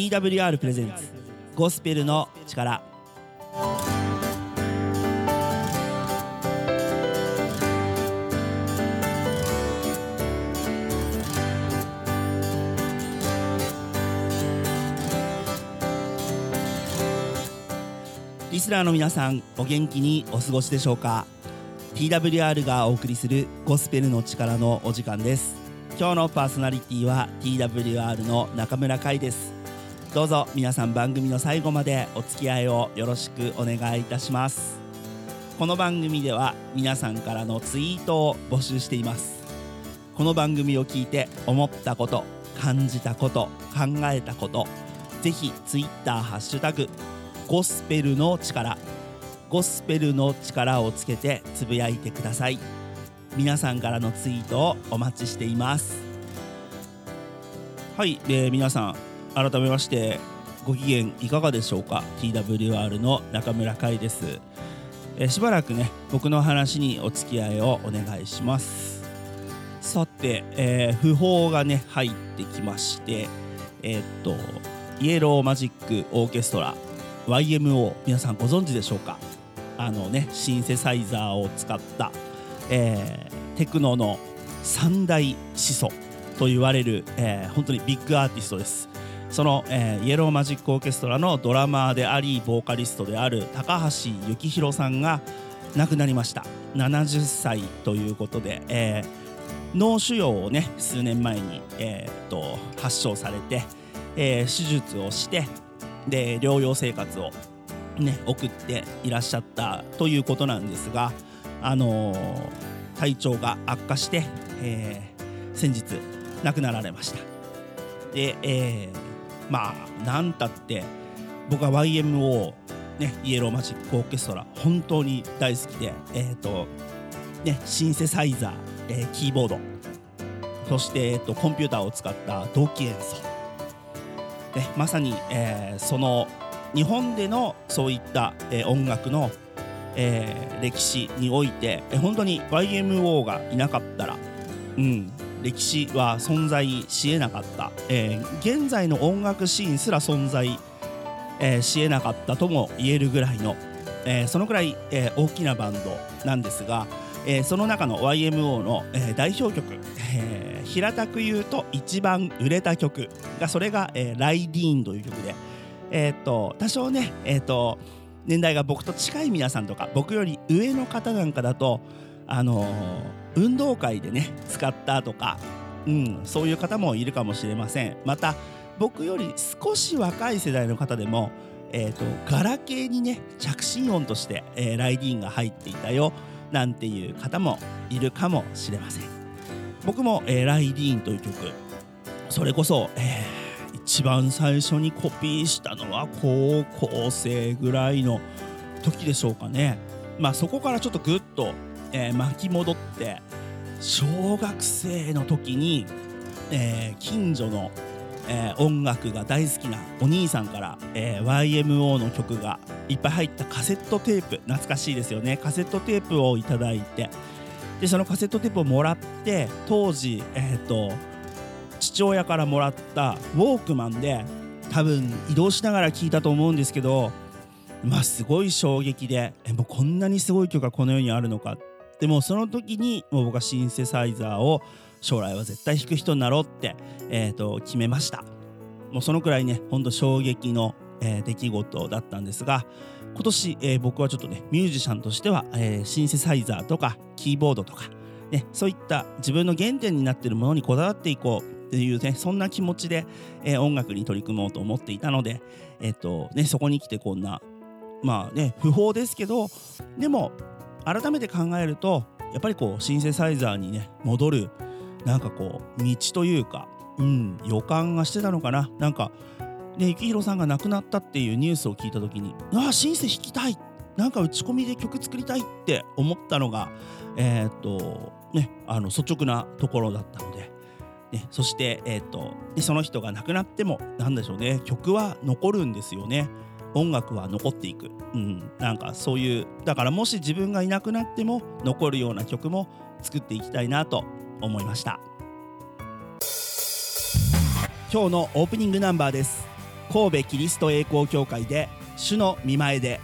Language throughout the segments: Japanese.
TWR プレゼンツゴスペルの力。リスナーの皆さんお元気にお過ごしでしょうか？TWR がお送りするゴスペルの力のお時間です。今日のパーソナリティは TWR の中村海です。どうぞ皆さん番組の最後までお付き合いをよろしくお願いいたします。この番組では皆さんからのツイートを募集しています。この番組を聞いて思ったこと感じたこと考えたことぜひツイッターハッシュタグゴスペルの力ゴスペルの力をつけてつぶやいてください。皆さんからのツイートをお待ちしています。はいで皆さん。改めましてご機嫌いかがでしょうか？TWR の中村海です。えしばらくね僕の話にお付き合いをお願いします。さて、えー、訃報がね入ってきましてえー、っとイエローマジックオーケストラ YMO 皆さんご存知でしょうか？あのねシンセサイザーを使った、えー、テクノの三大始祖と言われる、えー、本当にビッグアーティストです。その、えー、イエローマジックオーケストラのドラマーでありボーカリストである高橋幸宏さんが亡くなりました。70歳ということで、えー、脳腫瘍をね数年前に、えー、っと発症されて、えー、手術をしてで療養生活を、ね、送っていらっしゃったということなんですが、あのー、体調が悪化して、えー、先日亡くなられました。で、えー、まあなんたって僕は YMO ね、イエローマジックオーケストラ本当に大好きで、えーとね、シンセサイザー、えー、キーボードそして、えーと、コンピューターを使った同期演奏。ね、まさに、えー、その日本でのそういった、えー、音楽の、えー、歴史において、えー、本当に YMO がいなかったら、うん、歴史は存在しえなかった、えー、現在の音楽シーンすら存在、えー、しえなかったとも言えるぐらいの、えー、そのくらい、えー、大きなバンドなんですが、えー、その中の YMO の、えー、代表曲、えー、平たく言うと一番売れた曲がそれが、えー、ライディーンという曲で、えー、っと多少ね、えー、っと年代が僕と近い皆さんとか僕より上の方なんかだとあのー、運動会でね使ったとか、うん、そういう方もいるかもしれません。また僕より少し若い世代の方でもえーと、ガラケーにね着信音として、えー、ライディーンが入っていたよなんていう方もいるかもしれません。僕も、えー、ライディーンという曲それこそ、えー、一番最初にコピーしたのは高校生ぐらいの時でしょうかね。まあそこからちょっとぐっと、えー、巻き戻って小学生の時に、えー、近所のえー、音楽が大好きなお兄さんから、え、YMO の曲がいっぱい入ったカセットテープ懐かしいですよね。カセットテープをいただいてでそのカセットテープをもらって当時、えーと、父親からもらったウォークマンで多分移動しながら聴いたと思うんですけどまあすごい衝撃でえもうこんなにすごい曲がこの世にあるのかでもその時にもう僕はシンセサイザーを将来は絶対弾く人になろうって、えーと、決めました。もうそのくらいねほんと衝撃の、えー、出来事だったんですが今年、えー、僕はちょっとねミュージシャンとしては、えー、シンセサイザーとかキーボードとか、ね、そういった自分の原点になっているものにこだわっていこうっていうねそんな気持ちで、えー、音楽に取り組もうと思っていたので、えーとね、そこに来てこんなまあね不法ですけどでも改めて考えるとやっぱりこうシンセサイザーにね戻るなんかこう道というか、うん、予感がしてたのかな。なんかね幸宏さんが亡くなったっていうニュースを聞いた時にああシンセ弾きたい。なんか打ち込みで曲作りたいって思ったのがえー、っとねあの率直なところだったので。ね、そして、えーとでその人が亡くなっても何でしょうね。曲は残るんですよね。音楽は残っていく、うん、なんかそういうだからもし自分がいなくなっても残るような曲も作っていきたいなと思いました。今日のオープニングナンバーです。神戸キリスト栄光教会で主の見前で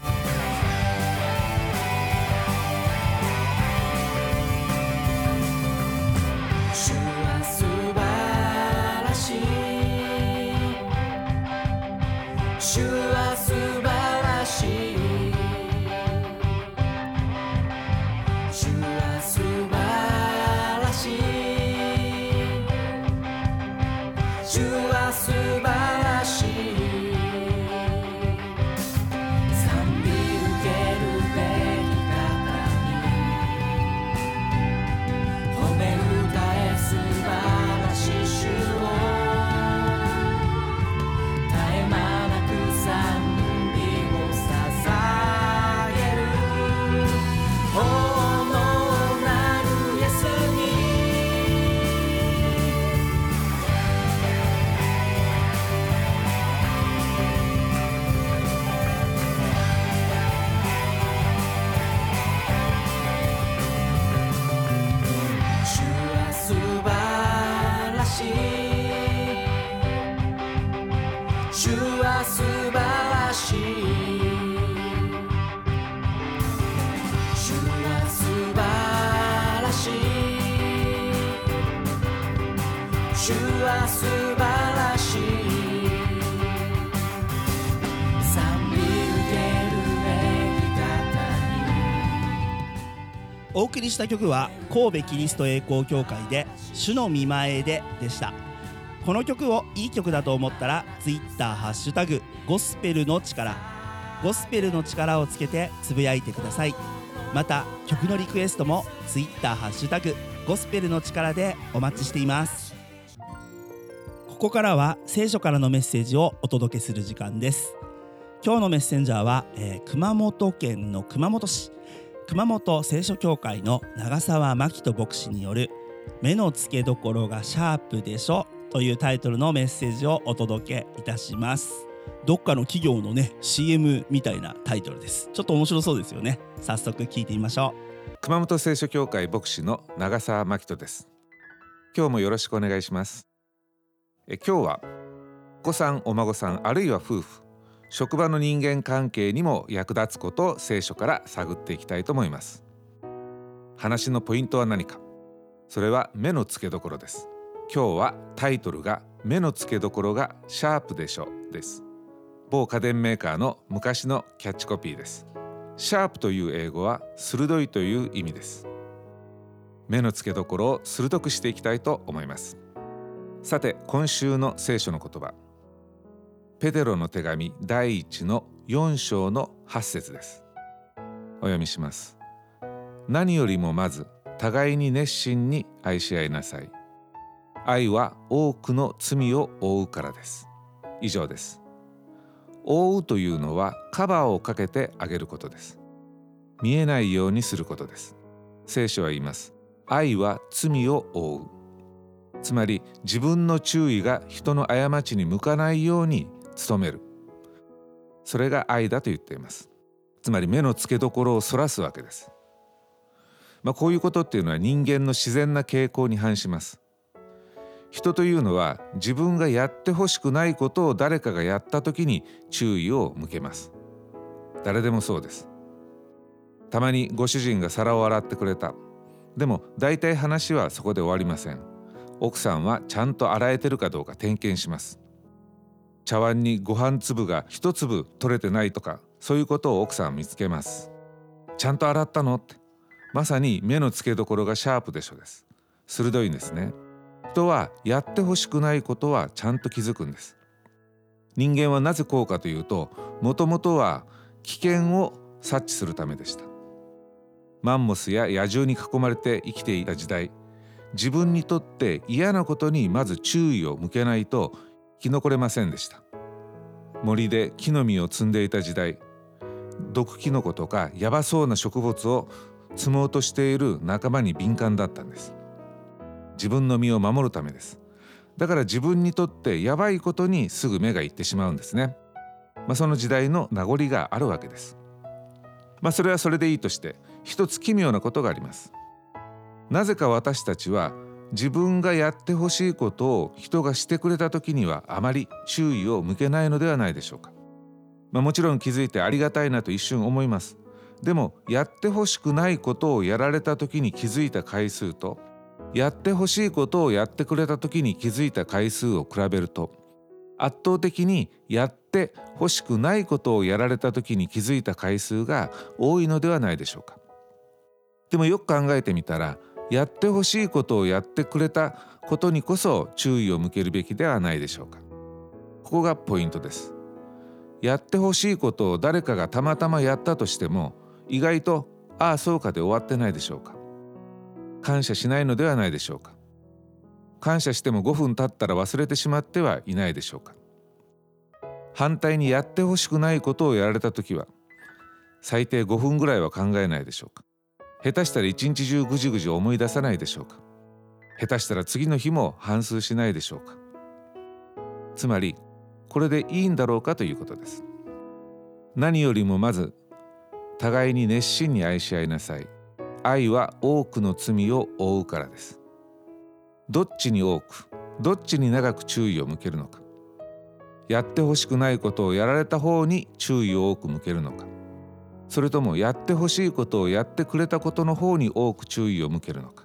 お送りした曲は神戸キリスト栄光教会で主の見前ででした。この曲をいい曲だと思ったら Twitter ハッシュタグゴスペルの力。ゴスペルの力をつけてつぶやいてください。また曲のリクエストも Twitter ハッシュタグゴスペルの力でお待ちしています。ここからは聖書からのメッセージをお届けする時間です。今日のメッセンジャーは、えー熊本県の熊本市。熊本聖書協会の長澤真希人牧師による「目の付けどころがシャープでしょ」というタイトルのメッセージをお届けいたします。どっかの企業のね CM みたいなタイトルです。ちょっと面白そうですよね。早速。聞いてみましょう熊本聖書協会牧師の長澤真希人です。今日もよろしくお願いします。え今日はお子さんお孫さんあるいは夫婦。職場の人間関係にも役立つことを聖書から探っていきたいと思います。話のポイントは何か。それは目の付けどころです。今日はタイトルが目の付けどころがシャープでしょです。某家電メーカーの昔のキャッチコピーです。シャープという英語は鋭いという意味です。目の付けどころを鋭くしていきたいと思います。さて今週の聖書の言葉。ペテロの手紙第一の4章の8節です。お読みします。何よりもまず互いに熱心に愛し合いなさい。愛は多くの罪を負うからです。以上です。覆うというのはカバーをかけてあげることです。見えないようにすることです。聖書は言います。愛は罪を覆う。つまり自分の注意が人の過ちに向かないように努める。それが愛だと言っています。つまり目の付けどころをそらすわけです。まあこういうことっていうのは人間の自然な傾向に反します。人というのは自分がやってほしくないことを誰かがやった時に注意を向けます。誰でもそうです。たまにご主人が皿を洗ってくれた。でも大体話はそこで終わりません。奥さんはちゃんと洗えてるかどうか点検します。茶碗にご飯粒が一粒取れてないとかそういうことを奥さんは見つけます。ちゃんと洗ったの？って。まさに目の付けどころがシャープでしょです。鋭いんですね。人はやってほしくないことはちゃんと気づくんです。人間はなぜこうかというともともとは危険を察知するためでした。マンモスや野獣に囲まれて生きていた時代自分にとって嫌なことにまず注意を向けないと生き残れませんでした。森で木の実を摘んでいた時代毒キノコとかヤバそうな植物を摘もうとしている仲間に敏感だったんです。自分の身を守るためです。だから自分にとってやばいことにすぐ目がいってしまうんですね。まあ、その時代の名残があるわけです。まあそれはそれでいいとして一つ奇妙なことがあります。なぜか私たちは自分がやってほしいことを人がしてくれた時にはあまり注意を向けないのではないでしょうか、まあ、もちろん気づいてありがたいなと一瞬思います。でもやってほしくないことをやられた時に気づいた回数とやってほしいことをやってくれた時に気づいた回数を比べると圧倒的にやってほしくないことをやられた時に気づいた回数が多いのではないでしょうか。でもよく考えてみたらやってほしいことをやってくれたことにこそ注意を向けるべきではないでしょうか。ここがポイントです。やってほしいことを誰かがたまたまやったとしても意外とああそうかで終わってないでしょうか。感謝しないのではないでしょうか。感謝しても5分経ったら忘れてしまってはいないでしょうか。反対にやってほしくないことをやられた時は最低5分ぐらいは考えないでしょうか。下手したら一日中ぐじぐじ思い出さないでしょうか。下手したら次の日も反芻しないでしょうか。つまりこれでいいんだろうかということです。何よりもまず互いに熱心に愛し合いなさい。愛は多くの罪を負うからです。どっちに多くどっちに長く注意を向けるのか。やってほしくないことをやられた方に注意を多く向けるのか。それともやってほしいことをやってくれたことの方に多く注意を向けるのか。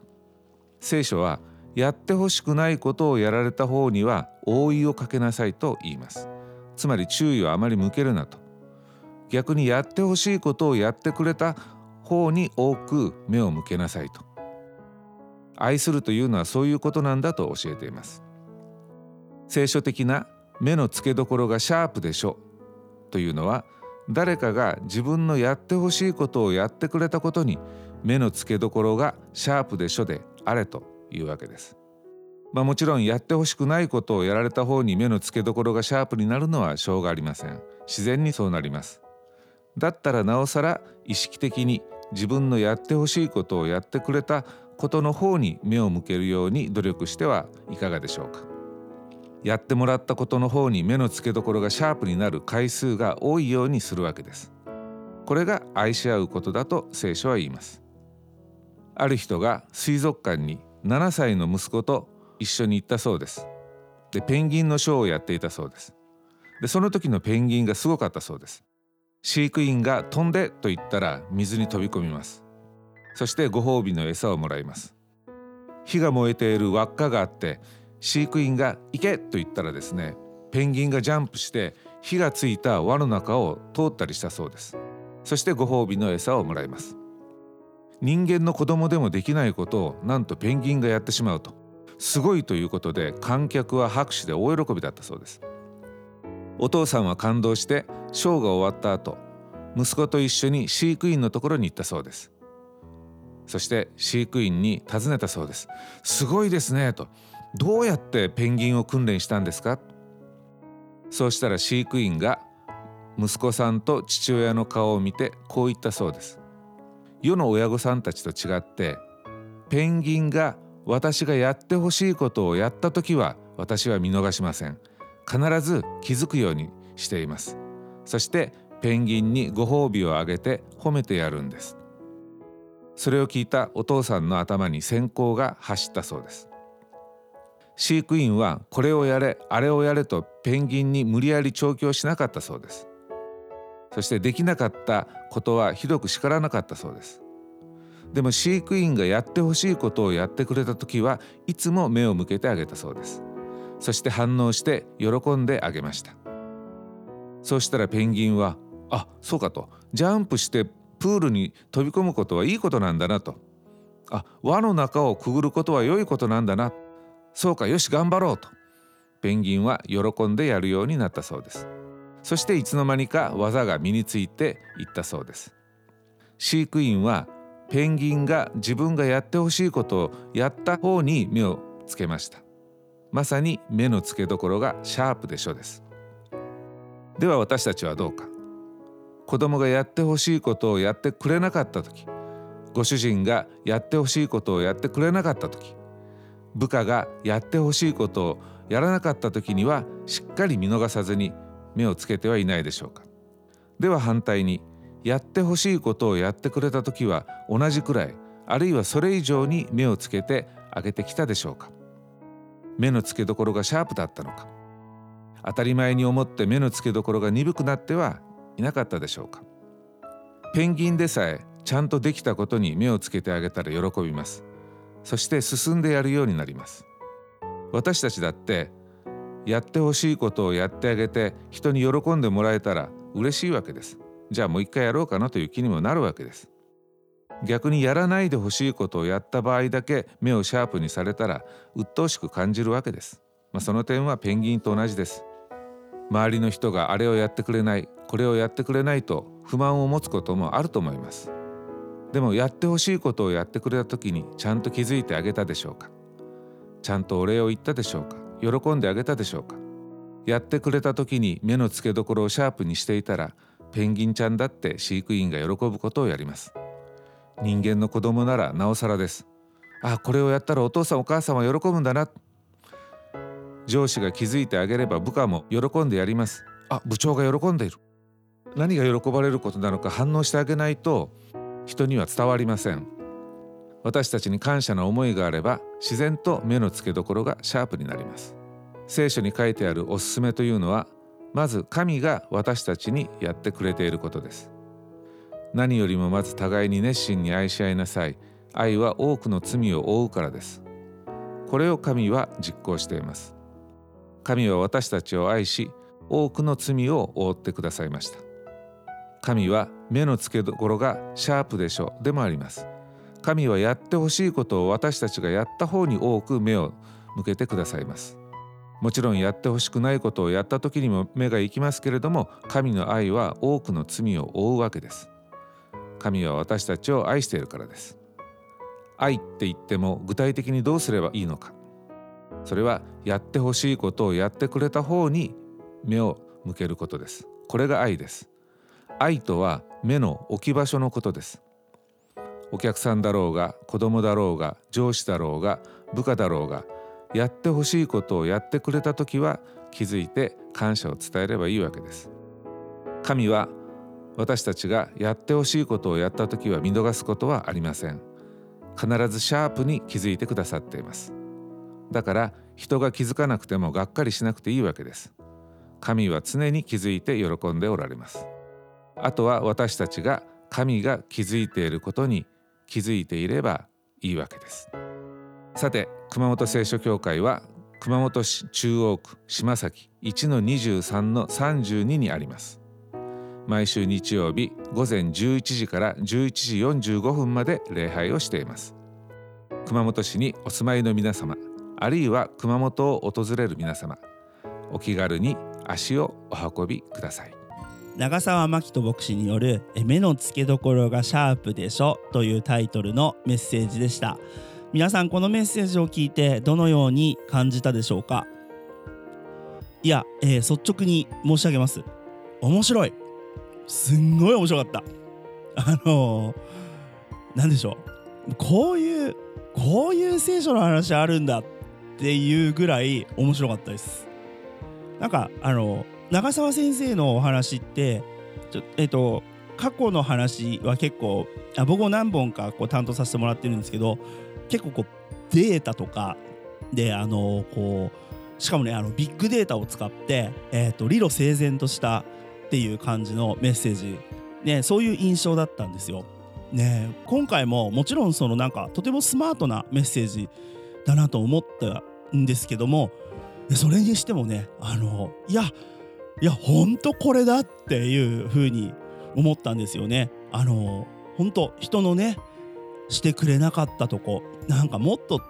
聖書はやってほしくないことをやられた方には覆いをかけなさいと言います。つまり注意をあまり向けるなと。逆にやってほしいことをやってくれた方に多く目を向けなさいと。愛するというのはそういうことなんだと教えています。聖書的な目の付けどころがシャープでしょというのは誰かが自分のやってほしいことをやってくれたことに目の付けどころがシャープでしょであれというわけです。まあ、もちろんやってほしくないことをやられた方に目の付けどころがシャープになるのはしょうがありません。自然にそうなります。だったらなおさら意識的に自分のやってほしいことをやってくれたことの方に目を向けるように努力してはいかがでしょうか。やってもらったことの方に目の付けどころがシャープになる回数が多いようにするわけです。これが愛し合うことだと聖書は言います。ある人が水族館に7歳の息子と一緒に行ったそうです。でペンギンのショーをやっていたそうです。でその時のペンギンがすごかったそうです。飼育員が飛んでと言ったら水に飛び込みます。そしてご褒美の餌をもらいます。火が燃えている輪っかがあって飼育員が「行け!」と言ったらですねペンギンがジャンプして火がついた輪の中を通ったりしたそうです。そしてご褒美の餌をもらいます。人間の子供でもできないことをなんとペンギンがやってしまうとすごいということで観客は拍手で大喜びだったそうです。お父さんは感動してショーが終わった後息子と一緒に飼育員のところに行ったそうです。そして飼育員に尋ねたそうです。すごいですねと。どうやってペンギンを訓練したんですか？そうしたら飼育員が息子さんと父親の顔を見てこう言ったそうです。世の親御さんたちと違ってペンギンが私がやってほしいことをやった時は私は見逃しません。必ず気づくようにしています。そしてペンギンにご褒美をあげて褒めてやるんです。それを聞いたお父さんの頭に閃光が走ったそうです。飼育員はこれをやれあれをやれとペンギンに無理やり調教しなかったそうです。そしてできなかったことはひどく叱らなかったそうです。でも飼育員がやってほしいことをやってくれた時はいつも目を向けてあげたそうです。そして反応して喜んであげました。そうしたらペンギンはあそうかとジャンプしてプールに飛び込むことはいいことなんだなと。あ輪の中をくぐることは良いことなんだな。そうかよし頑張ろうと。ペンギンは喜んでやるようになったそうです。そしていつの間にか技が身についていったそうです。飼育員はペンギンが自分がやってほしいことをやった方に目をつけました。まさに目の付けどころがシャープでしょです。では私たちはどうか。子供がやってほしいことをやってくれなかった時ご主人がやってほしいことをやってくれなかった時部下がやってほしいことをやらなかった時にはしっかり見逃さずに目をつけてはいないでしょうか。では反対にやってほしいことをやってくれた時は同じくらいあるいはそれ以上に目をつけて上げてきたでしょうか。目の付けどころがシャープだったのか。当たり前に思って目の付けどころが鈍くなってはいなかったでしょうか。ペンギンでさえちゃんとできたことに目をつけてあげたら喜びます。そして進んでやるようになります。私たちだってやってほしいことをやってあげて人に喜んでもらえたら嬉しいわけです。じゃあもう一回やろうかなという気にもなるわけです。逆にやらないでほしいことをやった場合だけ目をシャープにされたら鬱陶しく感じるわけです、まあ、その点はペンギンと同じです。周りの人があれをやってくれないこれをやってくれないと不満を持つこともあると思います。でもやってほしいことをやってくれた時にちゃんと気づいてあげたでしょうか？ちゃんとお礼を言ったでしょうか？喜んであげたでしょうか？やってくれた時に目の付けどころをシャープにしていたらペンギンちゃんだって飼育員が喜ぶことをやります。人間の子供ならなおさらです。あこれをやったらお父さんお母さんは喜ぶんだな。上司が気づいてあげれば部下も喜んでやります。あ部長が喜んでいる。何が喜ばれることなのか反応してあげないと人には伝わりません。私たちに感謝の思いがあれば自然と目の付けどころがシャープになります。聖書に書いてあるおすすめというのはまず神が私たちにやってくれていることです。何よりもまず互いに熱心に愛し合いなさい。愛は多くの罪を負うからです。これを神は実行しています。神は私たちを愛し多くの罪を覆ってくださいました。神は目の付けどころがシャープでしょでもあります。神はやってほしいことを私たちがやった方に多く目を向けてくださいます。もちろんやってほしくないことをやった時にも目が行きますけれども神の愛は多くの罪を負うわけです。神は私たちを愛しているからです。愛って言っても具体的にどうすればいいのか。それはやってほしいことをやってくれた方に目を向けることです。これが愛です。愛とは目の置き場所のことです。お客さんだろうが子供だろうが上司だろうが部下だろうがやってほしいことをやってくれた時は気づいて感謝を伝えればいいわけです。神は私たちがやってほしいことをやった時は見逃すことはありません。必ずシャープに気づいてくださっています。だから人が気づかなくてもがっかりしなくていいわけです。神は常に気づいて喜んでおられます。あとは私たちが神が気づいていることに気づいていればいいわけです。さて熊本聖書協会は熊本市中央区島崎1の23の32にあります。毎週日曜日午前11時から11時45分まで礼拝をしています。熊本市にお住まいの皆様あるいは熊本を訪れる皆様お気軽に足をお運びください。長澤真希人牧師による「目の付けどころがシャープでしょ」というタイトルのメッセージでした。皆さんこのメッセージを聞いてどのように感じたでしょうか？いや、えー率直に申し上げます。面白い。すんごい面白かった。あのー、なんでしょう。こういうこういう聖書の話あるんだっていうぐらい面白かったです。なんかあの長澤先生のお話ってちょえっと過去の話は結構あ僕も何本かこう担当させてもらってるんですけど結構こうデータとかであのこうしかもねあのビッグデータを使って、えっと理路整然としたっていう感じのメッセージ、ね、そういう印象だったんですよ。ね、今回ももちろんそのなんかとてもスマートなメッセージだなと思ったんですけどもそれにしてもねあのいやいや本当これだっていう風に思ったんですよね。あの本当人のねしてくれなかったとこなんかもっと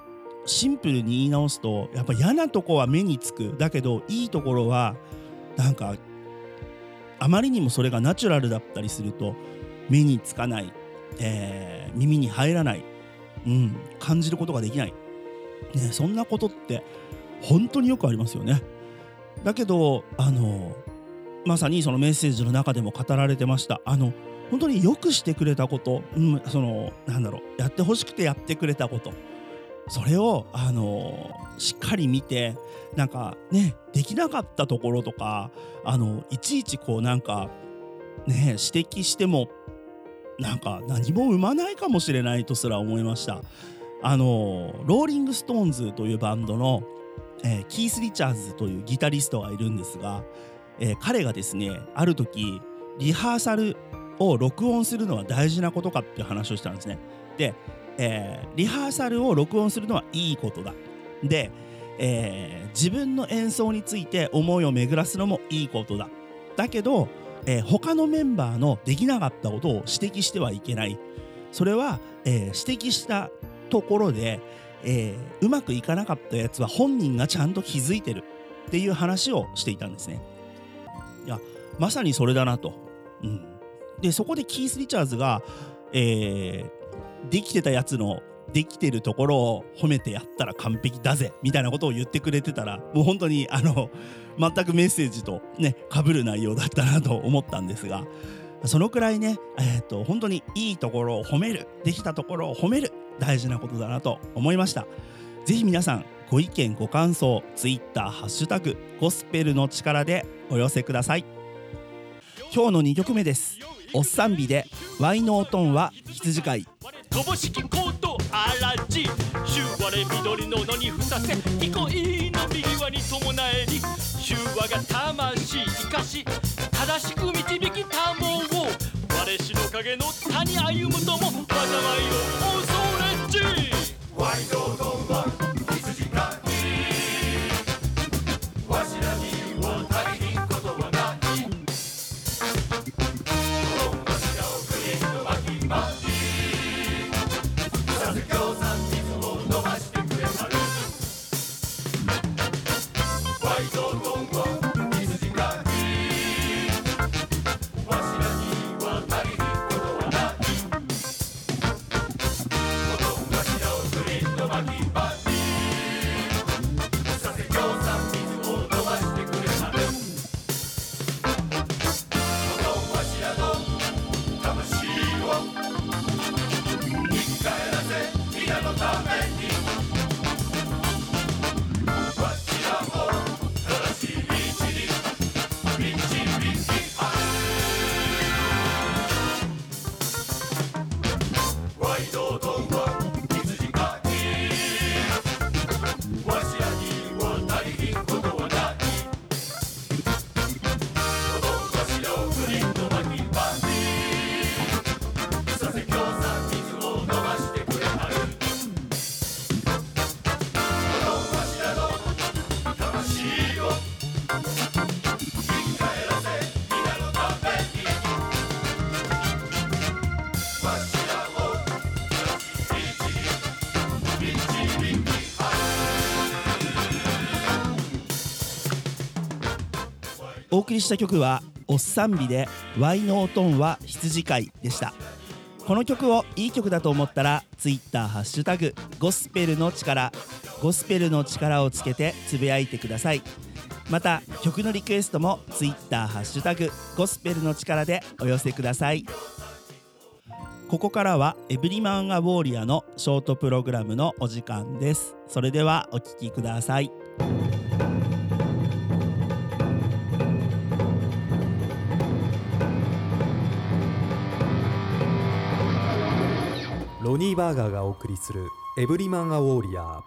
シンプルに言い直すとやっぱ嫌なとこは目につくだけどいいところはなんかあまりにもそれがナチュラルだったりすると目につかない、えー耳に入らない、うん、感じることができない、ね、そんなことって本当によくありますよね。だけどあのまさにそのメッセージの中でも語られてましたあの本当によくしてくれたこと、うん、そのなんだろうやってほしくてやってくれたことそれをあのしっかり見てなんかねできなかったところとかあのいちいちこうなんかね指摘してもなんか何も生まないかもしれないとすら思いました。あのローリング・ストーンズというバンドの、えーキース・リチャーズというギタリストがいるんですが、えー彼がですねある時リハーサルを録音するのは大事なことかっていう話をしたんですね。で、えーリハーサルを録音するのはいいことだ。で、えー自分の演奏について思いを巡らすのもいいことだ。だけど、えー他のメンバーのできなかったことを指摘してはいけない。それは、えー指摘したところで、えーうまくいかなかったやつは本人がちゃんと気づいてるっていう話をしていたんですね。いやまさにそれだなと。うん、でそこでキース・リチャーズが、えーできてたやつのできてるところを褒めてやったら完璧だぜみたいなことを言ってくれてたらもう本当にあの全くメッセージとね被る内容だったなと思ったんですがそのくらいね、えー、と本当にいいところを褒めるできたところを褒める大事なことだなと思いました。ぜひ皆さんご意見ご感想ツイッターハッシュタグゴスペルの力でお寄せください。今日の2曲目です。おっさんびでワイのおとんは羊飼い。とぼしきコートあらじシュワレ緑の野にふさせ憩いの右輪に伴えりシュワが魂生かし正しく導きたもを我しの影の谷歩むとも災いを恐れち。お送りした曲は「おっさんび」で「ワイのおとんは羊飼い」でした。この曲をいい曲だと思ったら Twitter ハッシュタグゴスペルの力ゴスペルの力をつけてつぶやいてください。また曲のリクエストも Twitter ハッシュタグゴスペルの力でお寄せください。ここからはエブリマン・ア・ウォーリアのショートプログラムのお時間です。それではお聴きください。ロニー・バーガーがお送りする「エブリマン・ア・ウォーリアー」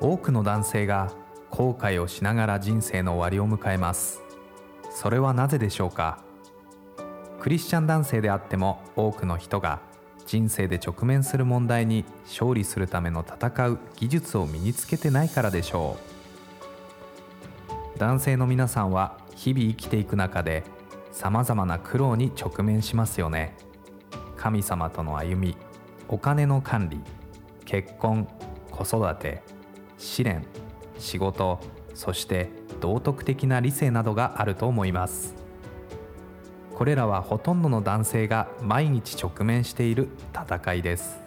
多くの男性が後悔をしながら人生の終わりを迎えます。それはなぜでしょうか？クリスチャン男性であっても多くの人が人生で直面する問題に勝利するための戦う技術を身につけてないからでしょう。男性の皆さんは日々生きていく中でさまざまな苦労に直面しますよね。神様との歩みお金の管理結婚子育て試練仕事そして道徳的な理性などがあると思います。これらはほとんどの男性が毎日直面している戦いです。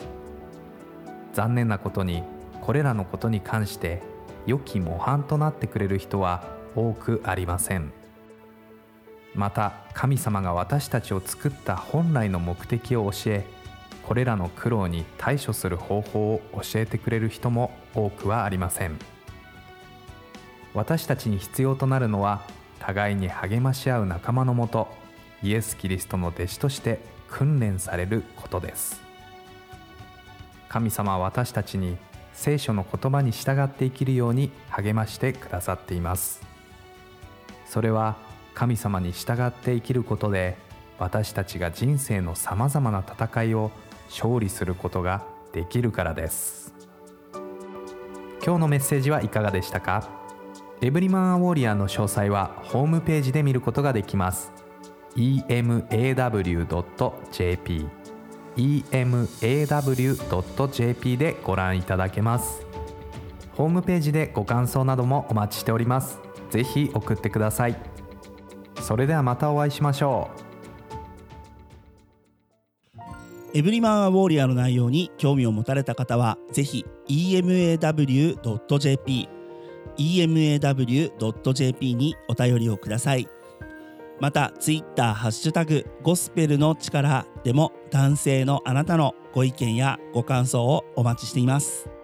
残念なことにこれらのことに関して良き模範となってくれる人は多くありません。また神様が私たちを作った本来の目的を教えこれらの苦労に対処する方法を教えてくれる人も多くはありません。私たちに必要となるのは互いに励まし合う仲間のもとイエス・キリストの弟子として訓練されることです。神様は私たちに聖書の言葉に従って生きるように励ましてくださっています。それは神様に従って生きることで私たちが人生のさまざまな戦いを勝利することができるからです。今日のメッセージはいかがでしたか？エブリマンアウォリアーの詳細はホームページで見ることができます。Emaw.jp emaw.jp でご覧いただけます。ホームページでご感想などもお待ちしております。ぜひ送ってください。それではまたお会いしましょう。エブリマンアウォーリアの内容に興味を持たれた方はぜひ emaw.jp emaw.jp にお便りをください。またツイッターハッシュタグゴスペルの力でも男性のあなたのご意見やご感想をお待ちしています。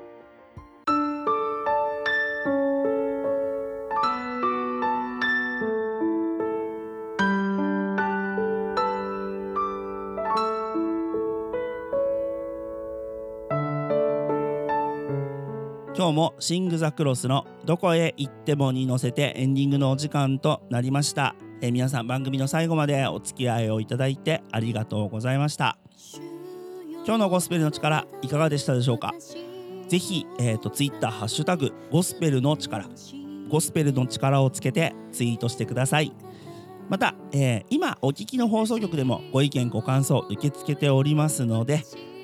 もシング・ザ・クロスのどこへ行ってもに乗せてエンディングのお時間となりました、えー皆さん番組の最後までお付き合いをいただいてありがとうございました。今日のゴスペルの力いかがでしたでしょうか？ぜひ、えー、とツイッターハッシュタグゴスペルの力。ゴスペルの力をつけてツイートしてください。また、えー今お聞きの放送局でもご意見ご感想受け付けておりますので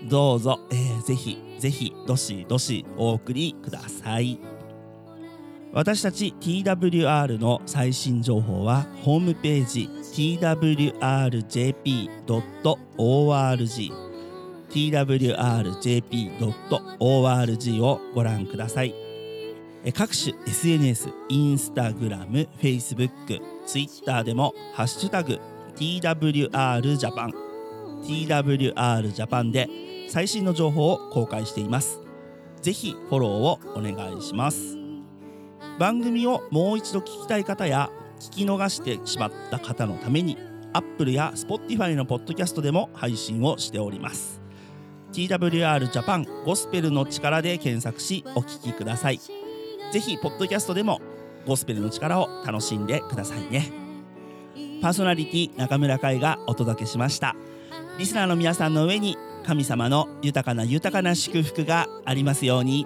どうぞ、えーぜひぜひどしどしお送りください。私たち TWR の最新情報はホームページ twrjp.org twrjp.org をご覧ください。各種 SNS、インスタグラム、フェイスブック、ツイッターでもハッシュタグ TWR ジャパン TWR ジャパンで最新の情報を公開しています。ぜひフォローをお願いします。番組をもう一度聞きたい方や聞き逃してしまった方のために Apple や Spotify のポッドキャストでも配信をしております。TWR ジャパンゴスペルの力で検索しお聞きください。ぜひポッドキャストでもゴスペルの力を楽しんでくださいね。パーソナリティ中村海がお届けしました。リスナーの皆さんの上に神様の豊かな豊かな祝福がありますように。